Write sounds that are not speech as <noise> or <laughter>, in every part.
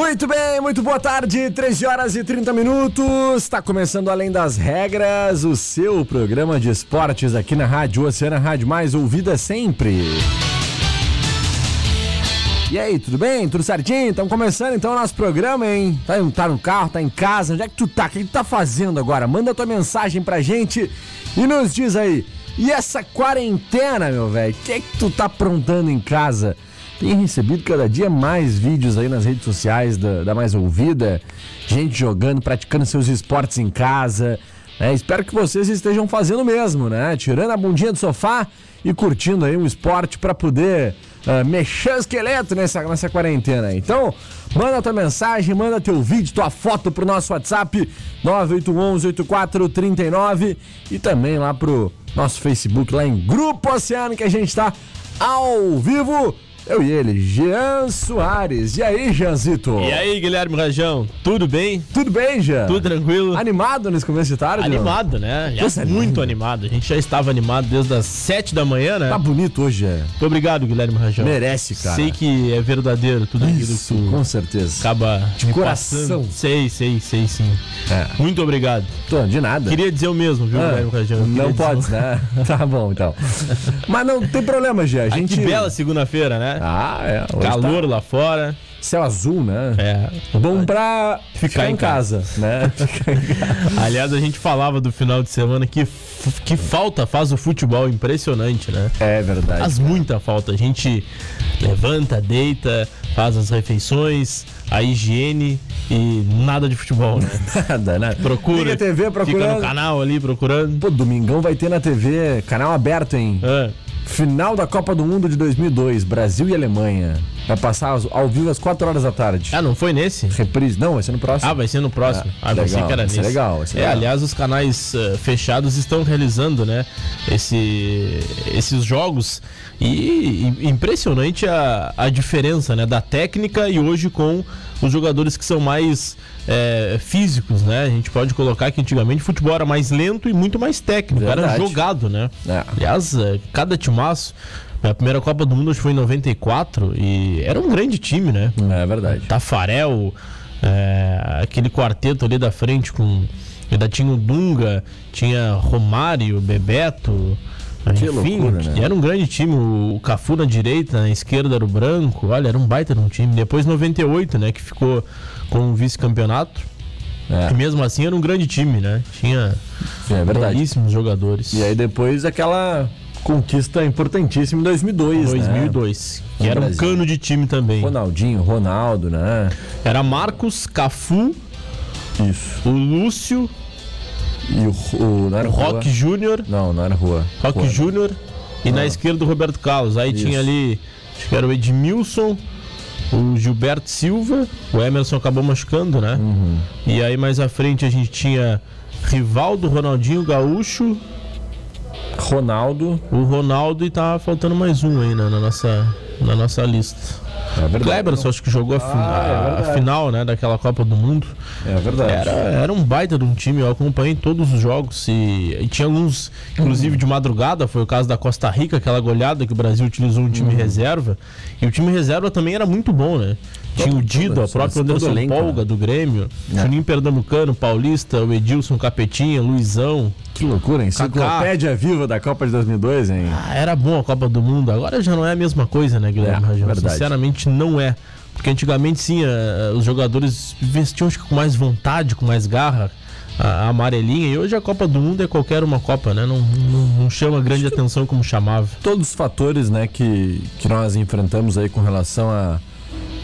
Muito bem, muito boa tarde, 13 horas e 30 minutos. Está começando Além das Regras, o seu programa de esportes aqui na Rádio Oceana, Rádio mais ouvida sempre. E aí, tudo bem? Tudo certinho? Estamos começando então o nosso programa, hein? Tá, tá no carro, tá em casa, onde é que tu tá? O que tu tá fazendo agora? Manda tua mensagem pra gente e nos diz aí. E essa quarentena, meu velho? O que é que tu tá aprontando em casa? Tem recebido cada dia mais vídeos aí nas redes sociais da, da Mais Ouvida, gente jogando, praticando seus esportes em casa. Né? Espero que vocês estejam fazendo mesmo, né? Tirando a bundinha do sofá e curtindo aí um esporte para poder uh, mexer o esqueleto nessa, nessa quarentena. Então, manda tua mensagem, manda teu vídeo, tua foto pro nosso WhatsApp 981-8439 e também lá pro nosso Facebook, lá em Grupo Oceano, que a gente tá ao vivo eu e ele, Jean Soares. E aí, Jeanzito? E aí, Guilherme Rajão, tudo bem? Tudo bem, Jean? Tudo tranquilo? Animado nesse começo de tarde? Animado, não? né? Já muito animado. A gente já estava animado desde as 7 da manhã, né? Tá bonito hoje, é. Muito obrigado, Guilherme Rajão. Merece, cara. Sei que é verdadeiro tudo aquilo Isso, que com certeza. Acaba de coração. Passando. Sei, sei, sei sim. É. Muito obrigado. Tô, de nada. Queria dizer o mesmo, viu, ah, Guilherme Rajão? Não pode, né? <laughs> tá bom, então. Mas não tem problema, Jean. A gente... que bela segunda-feira, né? Ah, é. Calor tá... lá fora. Céu azul, né? É. Bom pra ficar, ficar em casa, casa. né? <laughs> Aliás, a gente falava do final de semana que, que falta faz o futebol impressionante, né? É verdade. Faz muita falta. A gente levanta, deita, faz as refeições, a higiene e nada de futebol, né? <laughs> Nada, nada. Procura. Liga a TV procurando. Fica no canal ali procurando. Pô, domingão vai ter na TV, canal aberto, hein? É. Final da Copa do Mundo de 2002, Brasil e Alemanha. Vai passar ao vivo às 4 horas da tarde. Ah, não foi nesse? Reprise. Não, vai ser no próximo. Ah, vai ser no próximo. Ah, ah legal, que era nesse. legal, é, legal. aliás, os canais uh, fechados estão realizando, né, esse, esses jogos e, e impressionante a, a diferença, né, da técnica e hoje com os jogadores que são mais é, físicos, né? A gente pode colocar que antigamente o futebol era mais lento e muito mais técnico, Verdade. era jogado, né? É. Aliás, é, cada timaço. A primeira Copa do Mundo foi em 94 e era um grande time, né? É verdade. Tafarel, é, aquele quarteto ali da frente com. Ainda tinha o Dunga, tinha Romário, Bebeto. Que Enfim, loucura, né? era um grande time. O Cafu na direita, na esquerda era o Branco. Olha, era um baita de um time. Depois 98, né? Que ficou com o vice-campeonato. É. E mesmo assim era um grande time, né? Tinha é belíssimos jogadores. E aí depois aquela conquista importantíssima em 2002, 2002, né? que era Brasil. um cano de time também. Ronaldinho, Ronaldo, né? Era Marcos, Cafu, Isso. o Lúcio, e o, o não era o Rock Júnior. Não, não era Rua. Rock Júnior. E ah. na esquerda o Roberto Carlos. Aí Isso. tinha ali, acho que era o Edmilson, o Gilberto Silva. O Emerson acabou machucando, né? Uhum. E aí mais à frente a gente tinha Rivaldo, Ronaldinho Gaúcho. Ronaldo. O Ronaldo e tava faltando mais um aí né, na, nossa, na nossa lista. É verdade. Kleberson acho que jogou a, ah, é a, final né, daquela Copa do Mundo. É verdade. Era, era um baita de um time, eu acompanhei todos os jogos e, e tinha alguns, inclusive de madrugada, foi o caso da Costa Rica, aquela goleada que o Brasil utilizou um time uhum. reserva. E o time reserva também era muito bom, né? Tinha o Dido, a própria Anderson Polga do Grêmio, é. Juninho Pernambucano, Paulista, o Edilson Capetinha, Luizão. Que loucura, hein? Enciclopédia viva da Copa de 2002, hein? Ah, era bom a Copa do Mundo. Agora já não é a mesma coisa, né, Guilherme? É, verdade. Sinceramente, não é. Porque antigamente, sim, uh, os jogadores vestiam acho, com mais vontade, com mais garra. a amarelinha. E hoje a Copa do Mundo é qualquer uma Copa, né? Não, não, não chama grande atenção como chamava. Todos os fatores né, que, que nós enfrentamos aí com relação a,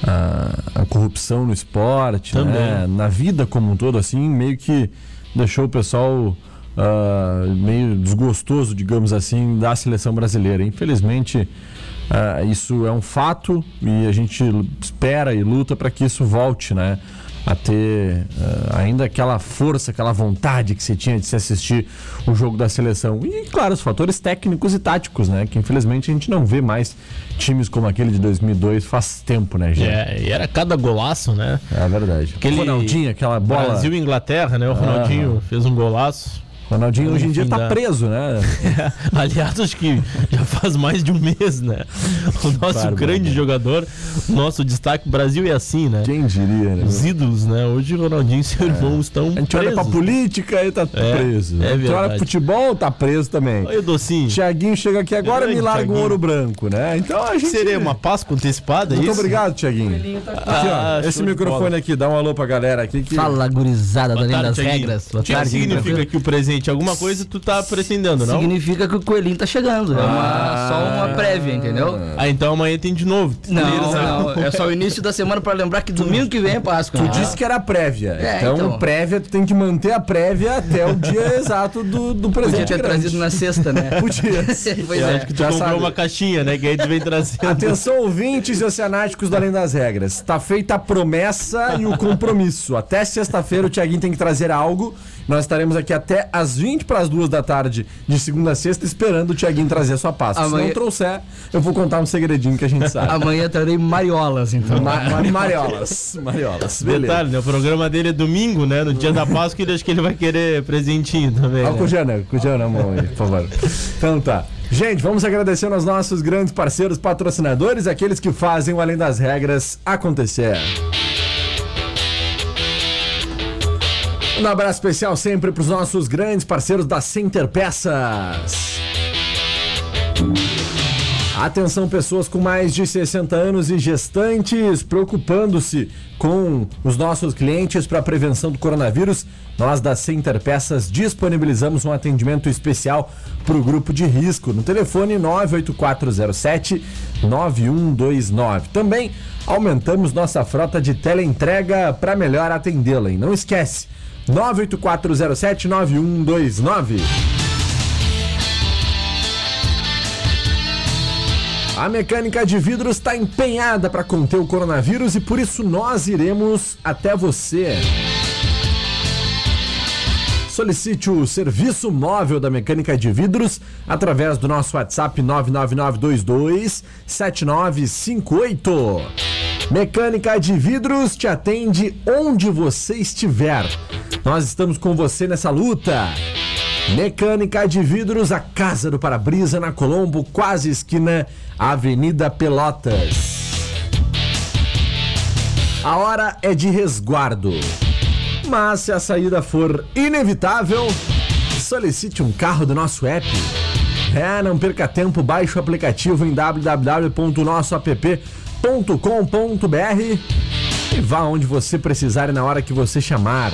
a, a corrupção no esporte, né, na vida como um todo, assim, meio que deixou o pessoal ah, meio desgostoso, digamos assim, da seleção brasileira. Infelizmente, ah, isso é um fato e a gente espera e luta para que isso volte, né? A ter ah, ainda aquela força, aquela vontade que você tinha de se assistir o jogo da seleção. E, claro, os fatores técnicos e táticos, né? Que infelizmente a gente não vê mais times como aquele de 2002 faz tempo, né, gente? É, e era cada golaço, né? É verdade. Aquele Ronaldinho, aquela bola. Brasil e Inglaterra, né? O Ronaldinho fez um golaço. Ronaldinho hoje em dia tá Enfim, dá. preso, né? <laughs> Aliás, acho que já faz mais de um mês, né? O nosso Bárbaro, grande né? jogador, nosso destaque Brasil é assim, né? Quem diria, né? Os ídolos, né? Hoje o Ronaldinho e seu irmão estão A gente olha pra presos. política e tá É, preso. é a gente olha verdade. pro futebol, tá preso também. Olha o docinho. Tiaguinho chega aqui agora e me larga um ouro branco, né? Então a gente. Seria uma Páscoa antecipada, é Muito isso? obrigado, Tiaguinho. Aqui, Ah, ó, esse microfone aqui, dá um alô pra galera aqui. Que... Fala, gurizada, tarde, das regras. Boa O que tarde, significa que o presente? Alguma coisa tu tá pretendendo, não? Significa que o coelhinho tá chegando. É uma, só uma prévia, entendeu? Ah, então amanhã tem de novo. Não, não, <laughs> é só o início da semana pra lembrar que domingo que vem é Páscoa. Tu né? disse que era prévia. É, então, então. prévia, tu tem que manter a prévia até o dia <laughs> exato do, do presente. Podia ter grande. trazido na sexta, né? <laughs> Podia. pois Eu é. acho que tu Já comprou sabe. uma caixinha, né? Que aí tu vem trazendo. Atenção, ouvintes e oceanáticos do Além das Regras. Está feita a promessa e o compromisso. Até sexta-feira o Tiaguinho tem que trazer algo. Nós estaremos aqui até às 20 para as 2 da tarde, de segunda a sexta, esperando o Tiaguinho trazer a sua pasta. Se Amanhã- não trouxer, eu vou contar um segredinho que a gente sabe. Amanhã trarei mariolas, então. Ma ma mariolas. Mariolas. Beleza. Detalhe, né? O programa dele é domingo, né? No dia da Páscoa, ele acho que ele vai querer presentinho também. Olha o Né? Cujana, Cujana na mão aí, por favor. Então tá. Gente, vamos agradecendo aos nossos grandes parceiros patrocinadores, aqueles que fazem o Além das Regras acontecer. Um abraço especial sempre para os nossos grandes parceiros da Center Peças. Atenção, pessoas com mais de 60 anos e gestantes, preocupando-se com os nossos clientes para a prevenção do coronavírus. Nós da Center Peças disponibilizamos um atendimento especial para o grupo de risco no telefone 98407 9129. Também aumentamos nossa frota de teleentrega para melhor atendê-la. E não esquece, 98407 9129. A mecânica de vidros está empenhada para conter o coronavírus e por isso nós iremos até você. Solicite o serviço móvel da mecânica de vidros através do nosso WhatsApp 99922 7958. Mecânica de vidros te atende onde você estiver. Nós estamos com você nessa luta. Mecânica de vidros, a Casa do Para-Brisa na Colombo, quase esquina Avenida Pelotas. A hora é de resguardo. Mas se a saída for inevitável, solicite um carro do nosso app. É, não perca tempo, baixe o aplicativo em www.nossoapp.com.br e vá onde você precisar e na hora que você chamar.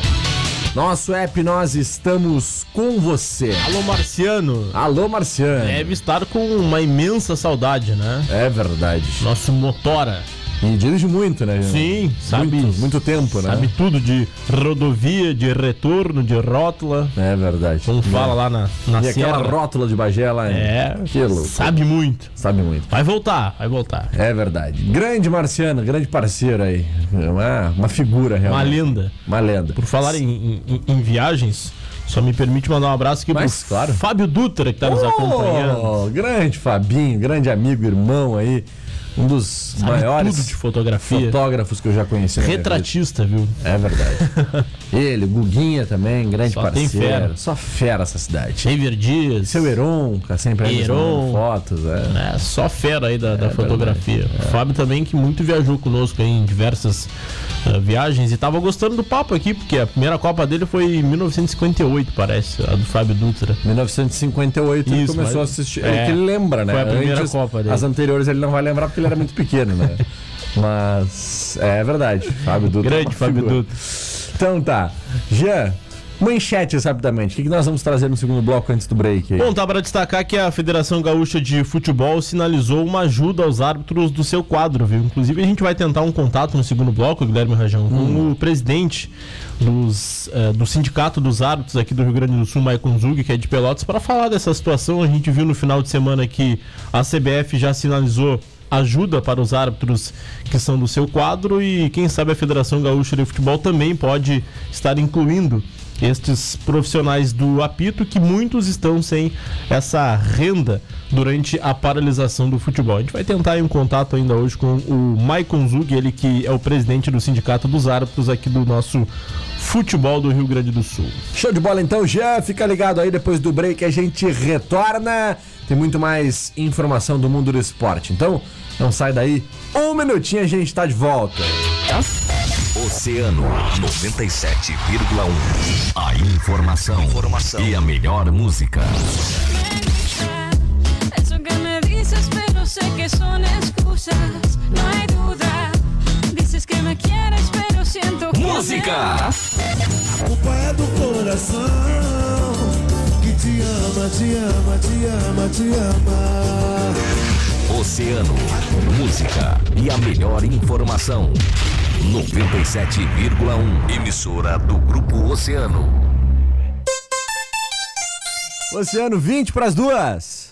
Nosso app, nós estamos com você. Alô, Marciano. Alô, Marciano. Deve estar com uma imensa saudade, né? É verdade. Nosso motora. E dirige muito, né? Sim, sabe. Muito, muito tempo, né? Sabe tudo de rodovia, de retorno, de rótula. É verdade. Como fala lá na, na E aquela rótula de Bagé lá. É, Que louco. sabe muito. Sabe muito. Vai voltar, vai voltar. É verdade. Grande Marciano, grande parceiro aí. Uma, uma figura, Uma realmente. lenda. Uma lenda. Por falar em, em- em viagens, só me permite mandar um abraço aqui Mas, pro claro. Fábio Dutra, que tá nos acompanhando. Oh, grande Fabinho, grande amigo, irmão aí. Um dos Sabe maiores de fotografia. fotógrafos que eu já conheci. Retratista, viu? É verdade. <laughs> Ele, Guguinha também, grande Só parceiro. fera. Só fera essa cidade. Xavier Dias. Seu Heron, tá sempre aí Heron. fotos. É. É, só fera aí da, da fotografia. O Fábio também, que muito viajou conosco aí em diversas ah, viagens e tava gostando do papo aqui, porque a primeira Copa dele foi em 1958, parece, a do Fábio Dutra. 1958 ele Isso, começou a mas- assistir. é, ele que ele lembra, né? foi a primeira Copa dele. As anteriores ele não vai lembrar porque ele era muito pequeno, né? Mas é verdade. Fábio Dutra. é Grande Fábio. Dutra. Então tá. Jean, Manchetes, rapidamente. O que, que nós vamos trazer no segundo bloco antes do break? Aí? Bom, tá para destacar que a Federação Gaúcha de Futebol sinalizou uma ajuda aos árbitros do seu quadro, viu? Inclusive a gente vai tentar um contato no segundo bloco, Guilherme Rajão, com o presidente dos, eh, do Sindicato dos Árbitros aqui do Rio Grande do Sul, Maicon Zug, que é de Pelotas, para falar dessa situação. A gente viu no final de semana que a CBF já sinalizou ajuda para os árbitros que são do seu quadro e quem sabe a Federação Gaúcha de Futebol também pode estar incluindo estes profissionais do apito que muitos estão sem essa renda durante a paralisação do futebol. A gente vai tentar um contato ainda hoje com o Maicon Zug, ele que é o presidente do Sindicato dos Árbitros aqui do nosso futebol do Rio Grande do Sul. Show de bola então, Jean. Fica ligado aí depois do break a gente retorna. Tem muito mais informação do mundo do esporte. Então, não sai daí. Um minutinho a gente tá de volta. Oceano 97,1. A informação, informação e a melhor música. Eso que me dices, pero sé que son excusas. No hay duda. Dices que me quieres, pero siento que. Música! O pai é do coração que te ama, te ama, te ama, te ama. Oceano, música e a melhor informação. 97,1. Emissora do Grupo Oceano. Oceano 20 para as duas.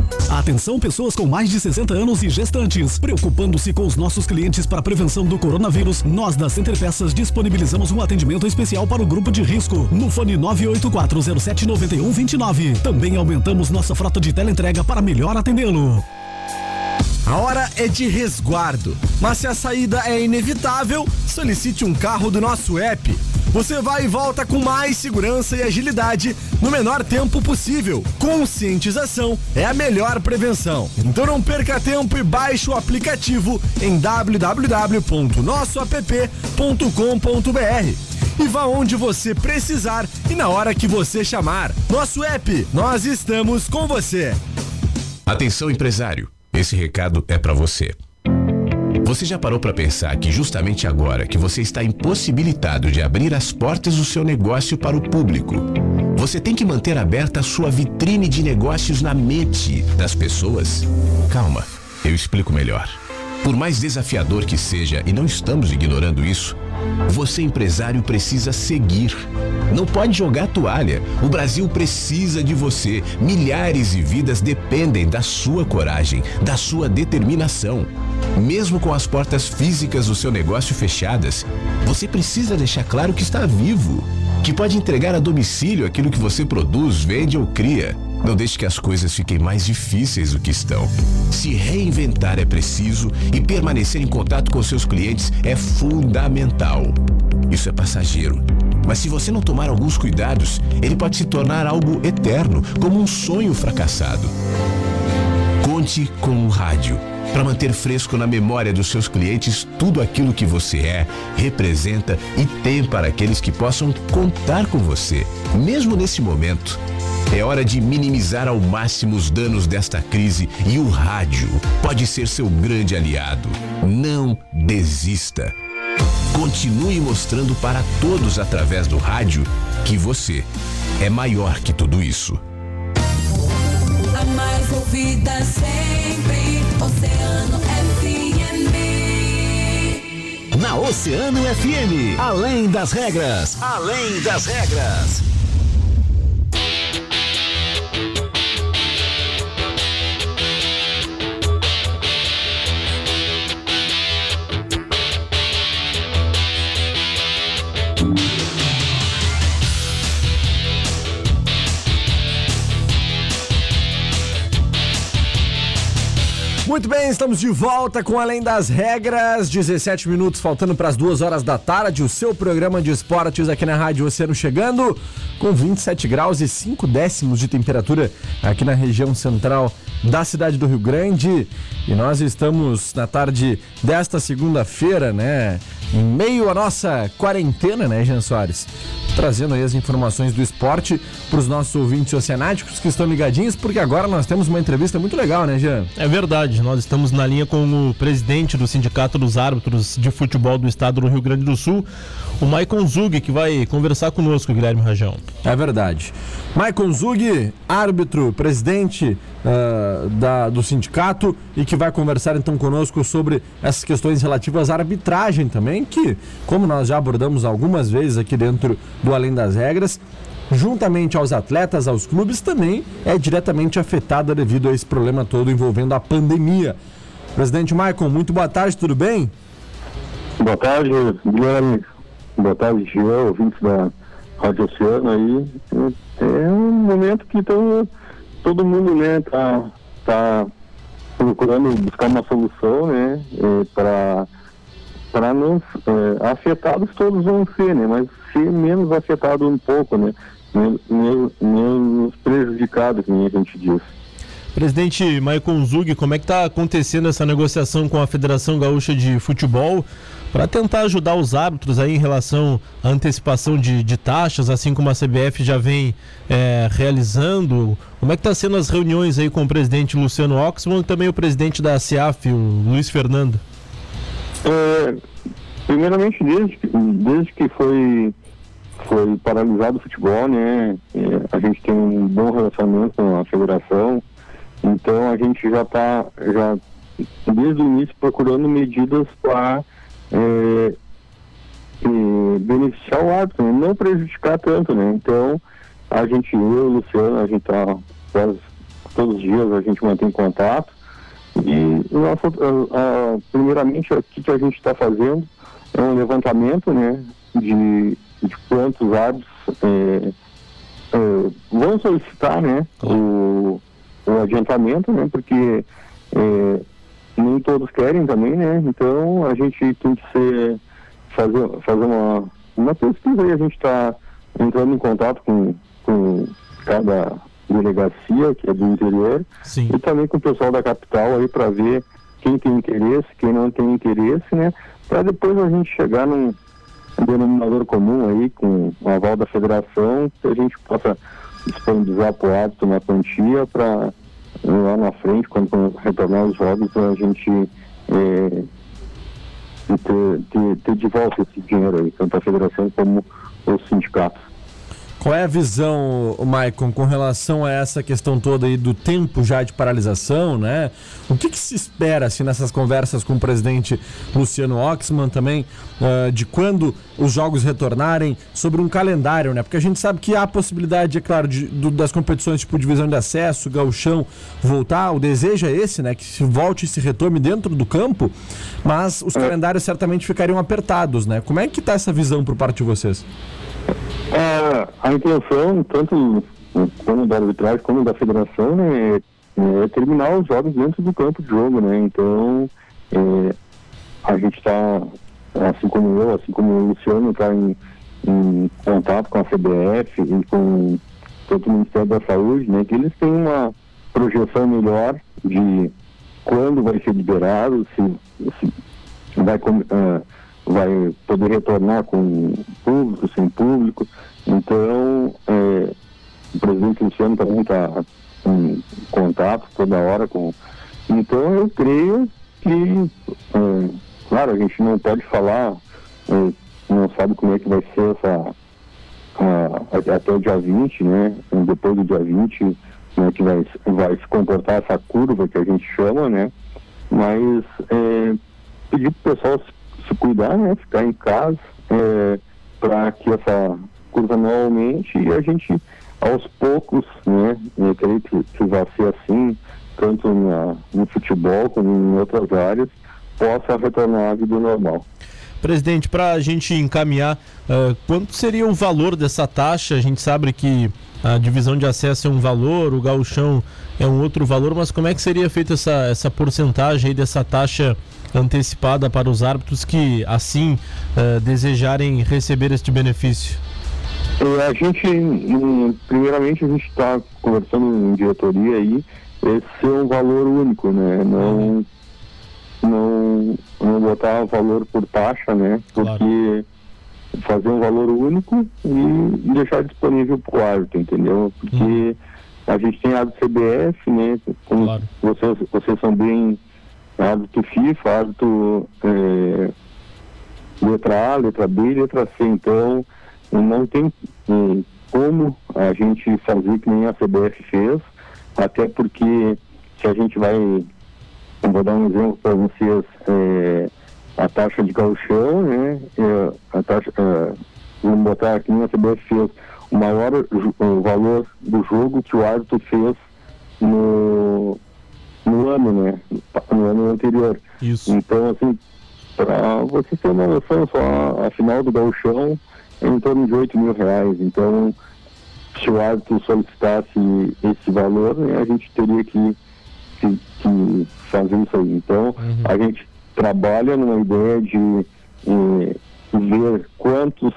Atenção pessoas com mais de 60 anos e gestantes. Preocupando-se com os nossos clientes para a prevenção do coronavírus, nós da Center Peças disponibilizamos um atendimento especial para o grupo de risco no fone 984079129. Também aumentamos nossa frota de teleentrega para melhor atendê-lo. A hora é de resguardo, mas se a saída é inevitável, solicite um carro do nosso app. Você vai e volta com mais segurança e agilidade no menor tempo possível. Conscientização é a melhor prevenção. Então não perca tempo e baixe o aplicativo em www.nossoapp.com.br e vá onde você precisar e na hora que você chamar. Nosso app, nós estamos com você. Atenção, empresário. Esse recado é para você. Você já parou para pensar que justamente agora que você está impossibilitado de abrir as portas do seu negócio para o público, você tem que manter aberta a sua vitrine de negócios na mente das pessoas? Calma, eu explico melhor. Por mais desafiador que seja, e não estamos ignorando isso, você empresário precisa seguir. Não pode jogar toalha. O Brasil precisa de você. Milhares de vidas dependem da sua coragem, da sua determinação. Mesmo com as portas físicas do seu negócio fechadas, você precisa deixar claro que está vivo, que pode entregar a domicílio aquilo que você produz, vende ou cria. Não deixe que as coisas fiquem mais difíceis do que estão. Se reinventar é preciso e permanecer em contato com seus clientes é fundamental. Isso é passageiro. Mas se você não tomar alguns cuidados, ele pode se tornar algo eterno, como um sonho fracassado. Conte com o rádio para manter fresco na memória dos seus clientes tudo aquilo que você é, representa e tem para aqueles que possam contar com você, mesmo nesse momento. É hora de minimizar ao máximo os danos desta crise e o rádio pode ser seu grande aliado. Não desista. Continue mostrando para todos através do rádio que você é maior que tudo isso. A mais ouvida sempre. Oceano FM. Na Oceano FM, além das regras, além das regras. Muito bem, estamos de volta com Além das Regras. 17 minutos faltando para as duas horas da tarde. O seu programa de esportes aqui na Rádio Oceano chegando. com 27 graus e 5 décimos de temperatura aqui na região central da cidade do Rio Grande. E nós estamos na tarde desta segunda-feira, né? Em meio à nossa quarentena, né, Jean Soares? Trazendo aí as informações do esporte para os nossos ouvintes oceanáticos que estão ligadinhos, porque agora nós temos uma entrevista muito legal, né, Jean? É verdade, nós estamos na linha com o presidente do Sindicato dos Árbitros de Futebol do Estado do Rio Grande do Sul, o Maicon Zug, que vai conversar conosco, Guilherme Rajão. É verdade. Maicon Zug, árbitro, presidente ah, da, do sindicato e que vai conversar então conosco sobre essas questões relativas à arbitragem também, que, como nós já abordamos algumas vezes aqui dentro do Além das Regras, juntamente aos atletas, aos clubes, também é diretamente afetada devido a esse problema todo envolvendo a pandemia. Presidente Maicon, muito boa tarde, tudo bem? Boa tarde, Guilherme. Boa tarde, Jean, ouvintes da Rádio Oceano aí. É um momento que todo, todo mundo, né, tá, tá procurando buscar uma solução, né, para para não é, afetados todos vão ser, né, mas ser menos afetado um pouco, né, men- men- menos prejudicados, como a gente diz. Presidente Maicon Zug, como é que está acontecendo essa negociação com a Federação Gaúcha de Futebol para tentar ajudar os árbitros aí em relação à antecipação de, de taxas, assim como a CBF já vem é, realizando? Como é que está sendo as reuniões aí com o presidente Luciano Oxman e também o presidente da CIAF, o Luiz Fernando? É, primeiramente, desde, desde que foi, foi paralisado o futebol, né, é, a gente tem um bom relacionamento com a federação, então a gente já está, já, desde o início, procurando medidas para é, é, beneficiar o árbitro, né, não prejudicar tanto, né, então a gente, eu e o Luciano, a gente está quase todos os dias, a gente mantém contato, e ah, primeiramente, o que, que a gente está fazendo é um levantamento né, de, de quantos árbitros eh, eh, vão solicitar né, o, o adiantamento, né, porque eh, nem todos querem também, né? Então a gente tem que ser, fazer, fazer uma, uma pesquisa e a gente está entrando em contato com, com cada delegacia que é do interior Sim. e também com o pessoal da capital aí para ver quem tem interesse, quem não tem interesse, né? Para depois a gente chegar num denominador comum aí com o aval da federação, que a gente possa disponibilizar para o hábito uma quantia para lá na frente, quando retornar os jogos, a gente eh, ter, ter, ter de volta esse dinheiro aí, tanto a federação como os sindicatos. Qual é a visão, Maicon, com relação a essa questão toda aí do tempo já de paralisação, né? O que, que se espera, assim, nessas conversas com o presidente Luciano Oxman também, ah, de quando os jogos retornarem, sobre um calendário, né? Porque a gente sabe que há a possibilidade, é claro, de, do- das competições tipo divisão de acesso, gauchão, voltar, o desejo é esse, né? Que se volte e se retome dentro do campo, mas os calendários certamente ficariam apertados, né? Como é que tá essa visão por parte de vocês? É, a intenção, tanto como da arbitragem como da federação, né, é terminar os jogos dentro do campo de jogo, né? Então, é, a gente está, assim como eu, assim como o Luciano, está em, em contato com a CBF e com tanto o Ministério da Saúde, né? Que eles têm uma projeção melhor de quando vai ser liberado, se, se vai, ah, vai poder retornar com público, sem público. Então, é, o presidente Luciano também está em contato toda hora com. Então, eu creio que, é, claro, a gente não pode falar, é, não sabe como é que vai ser essa. até até o dia 20, né? Depois do dia 20, né, que vai, vai se comportar essa curva que a gente chama, né? Mas é, pedir para o pessoal se, se cuidar, né? Ficar em casa para que essa curva não aumente e a gente, aos poucos, né? Eu creio que, vai ser assim, tanto na, no futebol como em outras áreas, possa retornar à vida normal. Presidente, para a gente encaminhar, ah, quanto seria o valor dessa taxa? A gente sabe que a divisão de acesso é um valor, o gauchão é um outro valor, mas como é que seria feita essa, essa porcentagem dessa taxa antecipada para os árbitros que assim ah, desejarem receber este benefício? É, a gente, hum, primeiramente, a gente está conversando em diretoria aí, esse é um valor único, né? Não, não, não botar valor por taxa, né? Porque fazer um valor único e deixar disponível para o árbitro, entendeu? Porque a gente tem árbitro CBF, né? Como vocês, vocês são bem árbitro FIFA, árbitro é, letra A, letra B, letra C, então não tem hum, como a gente fazer que nem a CBF fez, até porque se a gente vai, vou dar um exemplo para vocês, é, a taxa de gauchão, né, é, a taxa, é, vamos botar aqui nem a CBF fez, o maior o valor do jogo que o árbitro fez no ano, né, no ano anterior. Isso. Então, assim, para você ter uma noção, só a final do gauchão é em torno de 8 mil reais. Então, se o árbitro solicitasse esse valor, né, a gente teria que, que, que fazer isso aí. Então, a gente trabalha numa ideia de eh, ver quantos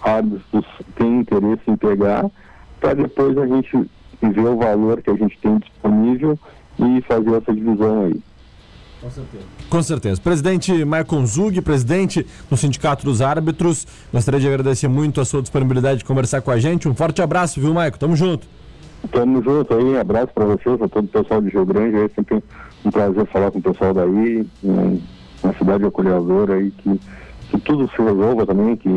árbitros têm interesse em pegar, para depois a gente ver o valor que a gente tem disponível e fazer essa divisão aí. Com certeza. Presidente Maicon Zug, presidente do Sindicato dos Árbitros, gostaria de agradecer muito a sua disponibilidade de conversar com a gente. Um forte abraço, viu, Maicon? Tamo junto. Tamo junto aí, abraço para vocês, a todo o pessoal de Rio Grande, é sempre um prazer falar com o pessoal daí, um- uma cidade acolhedora aí, que, que tudo se resolva também, que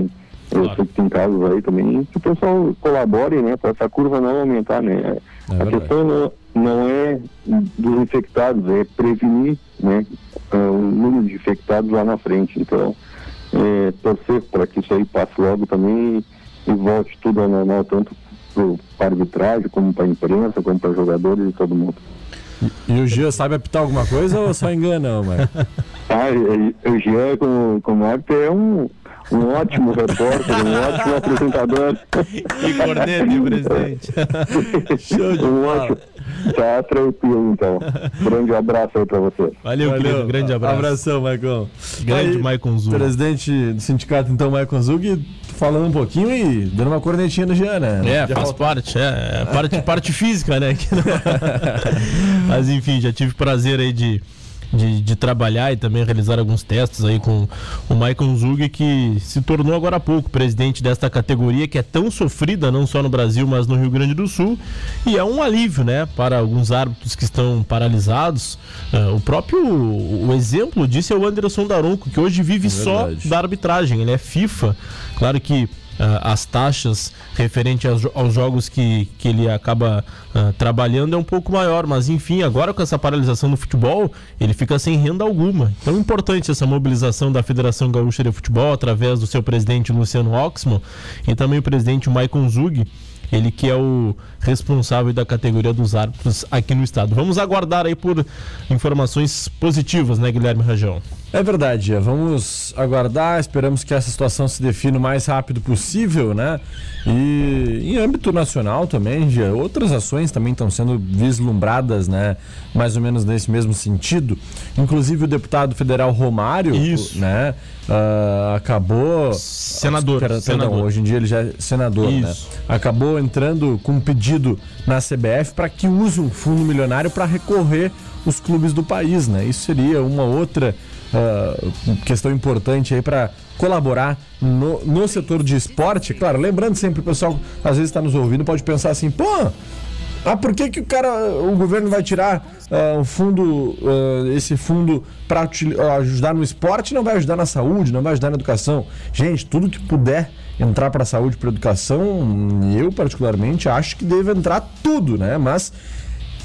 eu sei que tem casos aí também, que o pessoal colabore, né, para essa curva não aumentar, né. a questão não, é dos infectados, é prevenir, né, eh, o número de infectados lá na frente, então, é, torcer para que isso aí passe logo também e volte tudo ao normal, tanto para arbitragem, como para imprensa, como para jogadores e todo mundo. E o Gia sabe apitar alguma coisa ou só engana, Maicon? <laughs> Ah, o Jean, como, como árbitro, é um, um ótimo repórter, um <laughs> ótimo apresentador. Que corneta, presidente? <laughs> Show de um bola. ótimo. Tá tranquilo, então. Grande abraço aí pra você. Valeu, querido. Grande abraço. Abração, Maicon. Grande Aí, Maicon Zug. Presidente do sindicato, então, Maicon Zug, falando um pouquinho e dando uma cornetinha no Jean, né? É, Já faz falta- parte, é, é parte, parte física, né? <laughs> Mas enfim, já tive prazer aí de, de, de trabalhar e também realizar alguns testes aí com o Maicon Zug, que se tornou agora há pouco presidente desta categoria que é tão sofrida, não só no Brasil, mas no Rio Grande do Sul. E é um alívio, né, para alguns árbitros que estão paralisados. Ah, o próprio o exemplo disso é o Anderson Daronco, que hoje vive só Verdade. da arbitragem. Ele é FIFA. Claro que as taxas referente aos, aos jogos que, que ele acaba ah, trabalhando é um pouco maior, mas enfim, agora com essa paralisação do futebol, ele fica sem renda alguma. Então é importante essa mobilização da Federação Gaúcha de Futebol através do seu presidente Luciano Oxman e também o presidente Maicon Zug. Ele que é o responsável da categoria dos árbitros aqui no estado. Vamos aguardar aí por informações positivas, né, Guilherme Rajão? É verdade. Vamos aguardar, esperamos que essa situação se defina o mais rápido possível, né? E em âmbito nacional também, Gia, outras ações também estão sendo vislumbradas, né? Mais ou menos nesse mesmo sentido. Inclusive o deputado federal Romário, Isso. né? ah, acabou. Senador, Perdão, senador. hoje em dia ele já é senador, né? Isso. Acabou entrando com um pedido na CBF para que use um fundo milionário para recorrer os clubes do país, né? Isso seria uma outra ah, questão importante aí para colaborar no, no setor de esporte. Claro, lembrando sempre, o pessoal às vezes está nos ouvindo, pode pensar assim, pô, ah, por que, que o cara, o governo vai tirar o fundo, ah, esse fundo para ajudar no esporte, não vai ajudar na saúde, não vai ajudar na educação? Gente, tudo que puder entrar para a saúde, para educação, eu particularmente acho que deve entrar tudo, né? Mas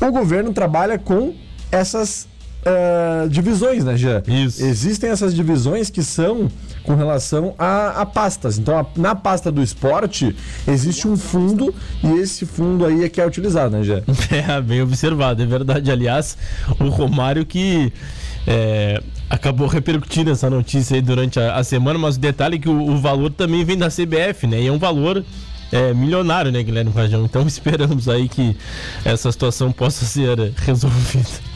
o governo trabalha com essas ah, divisões, né, Jean? Isso. Existem essas divisões que são com relação a, a pastas. Então, a- na pasta do esporte, existe um fundo e esse fundo aí é que é utilizado, né, Jean? <laughs> É, bem observado, é verdade. Aliás, o Romário que é, acabou repercutindo essa notícia aí durante a, a semana, mas o detalhe é que o, o valor também vem da CBF, né? E é um valor é, milionário, né, Guilherme Rajão? Então <laughs> esperamos aí que essa situação possa ser resolvida.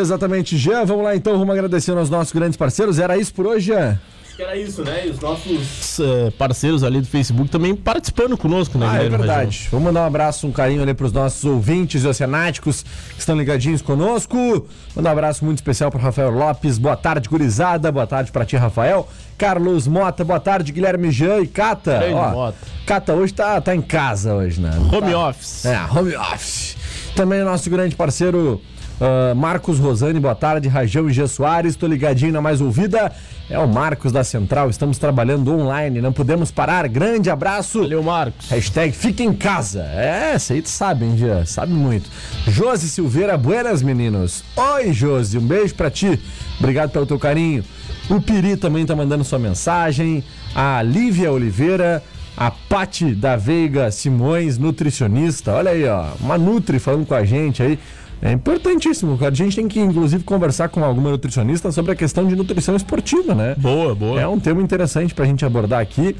Exatamente, Jean. Vamos lá então, vamos agradecendo aos nossos grandes parceiros. Era isso por hoje, Jean? Acho que era isso, né? E os nossos eh, parceiros ali do Facebook também participando conosco, né? Ah, é verdade. Vamos mandar um abraço, um carinho ali pros nossos ouvintes oceanáticos que estão ligadinhos conosco. Mandar um abraço muito especial pro Rafael Lopes. Boa tarde, gurizada. Boa tarde pra ti, Rafael. Carlos Mota, boa tarde, Guilherme Jean e Cata. Grande Ó, Mota. Cata hoje tá, tá em casa hoje, né? Home Tá- office. É, home office. Também o nosso grande parceiro ah, Marcos Rosane, boa tarde. Rajão e G. Soares, tô ligadinho na mais ouvida. É o Marcos da Central, estamos trabalhando online, não podemos parar. Grande abraço. Valeu, Marcos. Hashtag fica em casa. É, essa aí tu sabe, hein, Gia? Sabe muito. Josi Silveira, buenas, meninos. Oi, Josi, um beijo pra ti. Obrigado pelo teu carinho. O Piri também tá mandando sua mensagem. A Lívia Oliveira. A Pati da Veiga Simões, nutricionista. Olha aí, ó. Uma Nutri falando com a gente aí. É importantíssimo, cara. A gente tem que, inclusive, conversar com alguma nutricionista sobre a questão de nutrição esportiva, né? Boa, boa. É um tema interessante pra gente abordar aqui.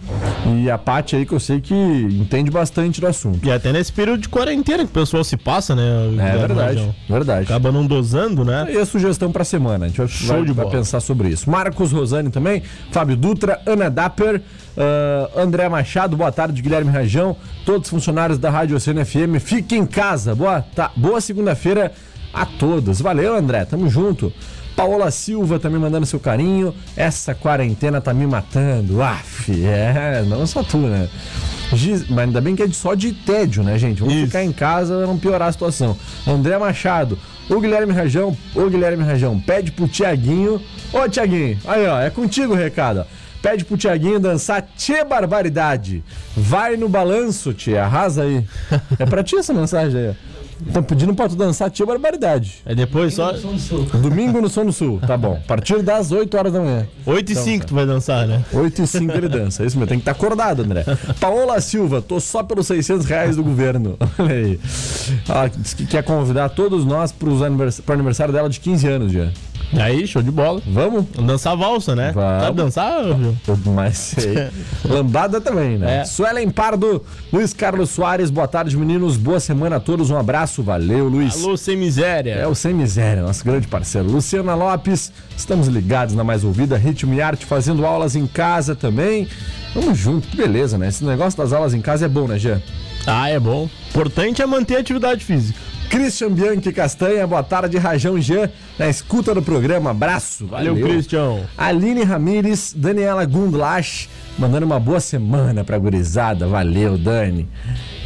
E a Paty aí que eu sei que entende bastante do assunto. E até nesse período de quarentena que o pessoal se passa, né? É verdade, Rajão? verdade. Acaba não dosando, né? E a sugestão pra semana, a gente vai, Show vai- de vai pensar sobre isso. Marcos Rosane também, Fábio Dutra, Ana Dapper, ah, André Machado, boa tarde, Guilherme Rajão, todos os funcionários da Rádio Oceano FM, fiquem em casa, boa, tá, boa segunda-feira a todos. Valeu, André, tamo junto. Paola Silva também mandando seu carinho. Essa quarentena tá me matando. Aff, é, não só tu, né? Giz- Mas ainda bem que é só de tédio, né, gente? Vamos Isso. ficar em casa não piorar a situação. André Machado, o Guilherme Rajão, o Guilherme Rajão, pede pro Tiaguinho. Ô, Tiaguinho, aí, ó, é contigo o recado, ó. Pede pro Tiaguinho dançar Tchê Barbaridade. Vai no balanço, tia, arrasa aí. É pra ti essa mensagem aí. Estão pedindo pra tu dançar Tchê Barbaridade. Aí depois só Domingo no Som Sul, tá bom. A partir das 8 horas da manhã. 8 e Então, 5 tá. tu vai dançar, né? 8 e 5 ele dança. Isso mesmo, tem que estar acordado, André. Paola Silva, tô só pelos 600 reais do governo. <laughs> Olha aí. Ela disse que quer convidar todos nós pros anivers... pro aniversário dela de 15 anos já. <laughs> Aí, show de bola. Vamos? Dançar valsa, né? Vamos. Sabe dançar? <laughs> Mas sei. <laughs> Lambada também, né? É. Suelen Pardo, Luiz Carlos Soares, boa tarde, meninos. Boa semana a todos. Um abraço. Valeu, Luiz. Alô, sem miséria. É o Sem Miséria, nosso grande parceiro. Luciana Lopes, estamos ligados na Mais Ouvida, Ritmo e Arte, fazendo aulas em casa também. Vamos junto, que beleza, né? Esse negócio das aulas em casa é bom, né, Jean? Ah, é bom. Importante é manter a atividade física. Christian Bianchi Castanha, boa tarde, Rajão Jean, na escuta do programa. Abraço. Valeu, Christian. Aline Ramires, Daniela Gundlach, mandando uma boa semana pra gurizada. Valeu, Dani.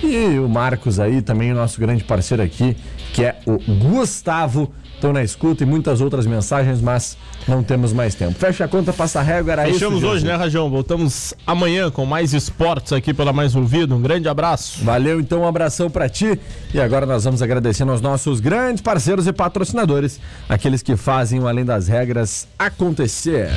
E o Marcos aí, também o nosso grande parceiro aqui, que é o Gustavo. Estão na escuta e muitas outras mensagens, mas não temos mais tempo. Fecha a conta, passa a régua, era Fechamos isso. hoje, né, Rajão? Voltamos amanhã com mais esportes aqui pela Mais Ouvido. Um grande abraço. Valeu, então, um abração pra ti. E agora nós vamos agradecendo aos nossos grandes parceiros e patrocinadores, aqueles que fazem o Além das Regras acontecer.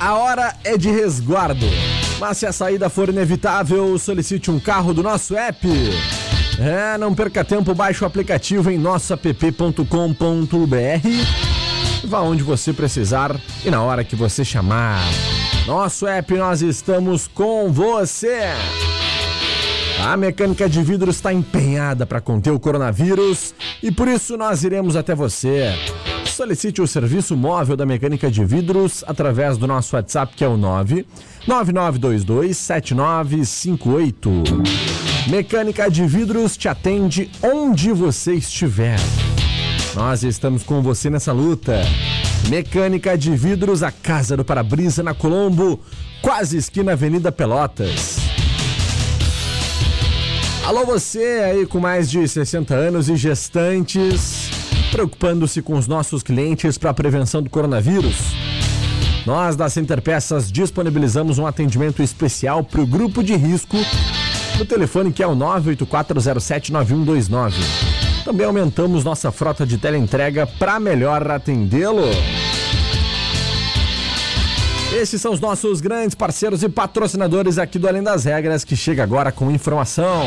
A hora é de resguardo. Mas se a saída for inevitável, solicite um carro do nosso app. É, não perca tempo, baixe o aplicativo em nossoapp.com.br. Vá onde você precisar e na hora que você chamar. Nosso app, nós estamos com você. A mecânica de vidro está empenhada para conter o coronavírus e por isso nós iremos até você. Solicite o serviço móvel da mecânica de vidros através do nosso WhatsApp que é o 9 9922 7958. Mecânica de vidros te atende onde você estiver. Nós estamos com você nessa luta. Mecânica de vidros, a Casa do Para-Brisa na Colombo, quase esquina Avenida Pelotas. Alô você aí com mais de 60 anos e gestantes, preocupando-se com os nossos clientes para a prevenção do coronavírus. Nós da Center Peças disponibilizamos um atendimento especial para o grupo de risco no telefone que é o 984079129. Também aumentamos nossa frota de teleentrega para melhor atendê-lo. Esses são os nossos grandes parceiros e patrocinadores aqui do Além das Regras, que chega agora com informação.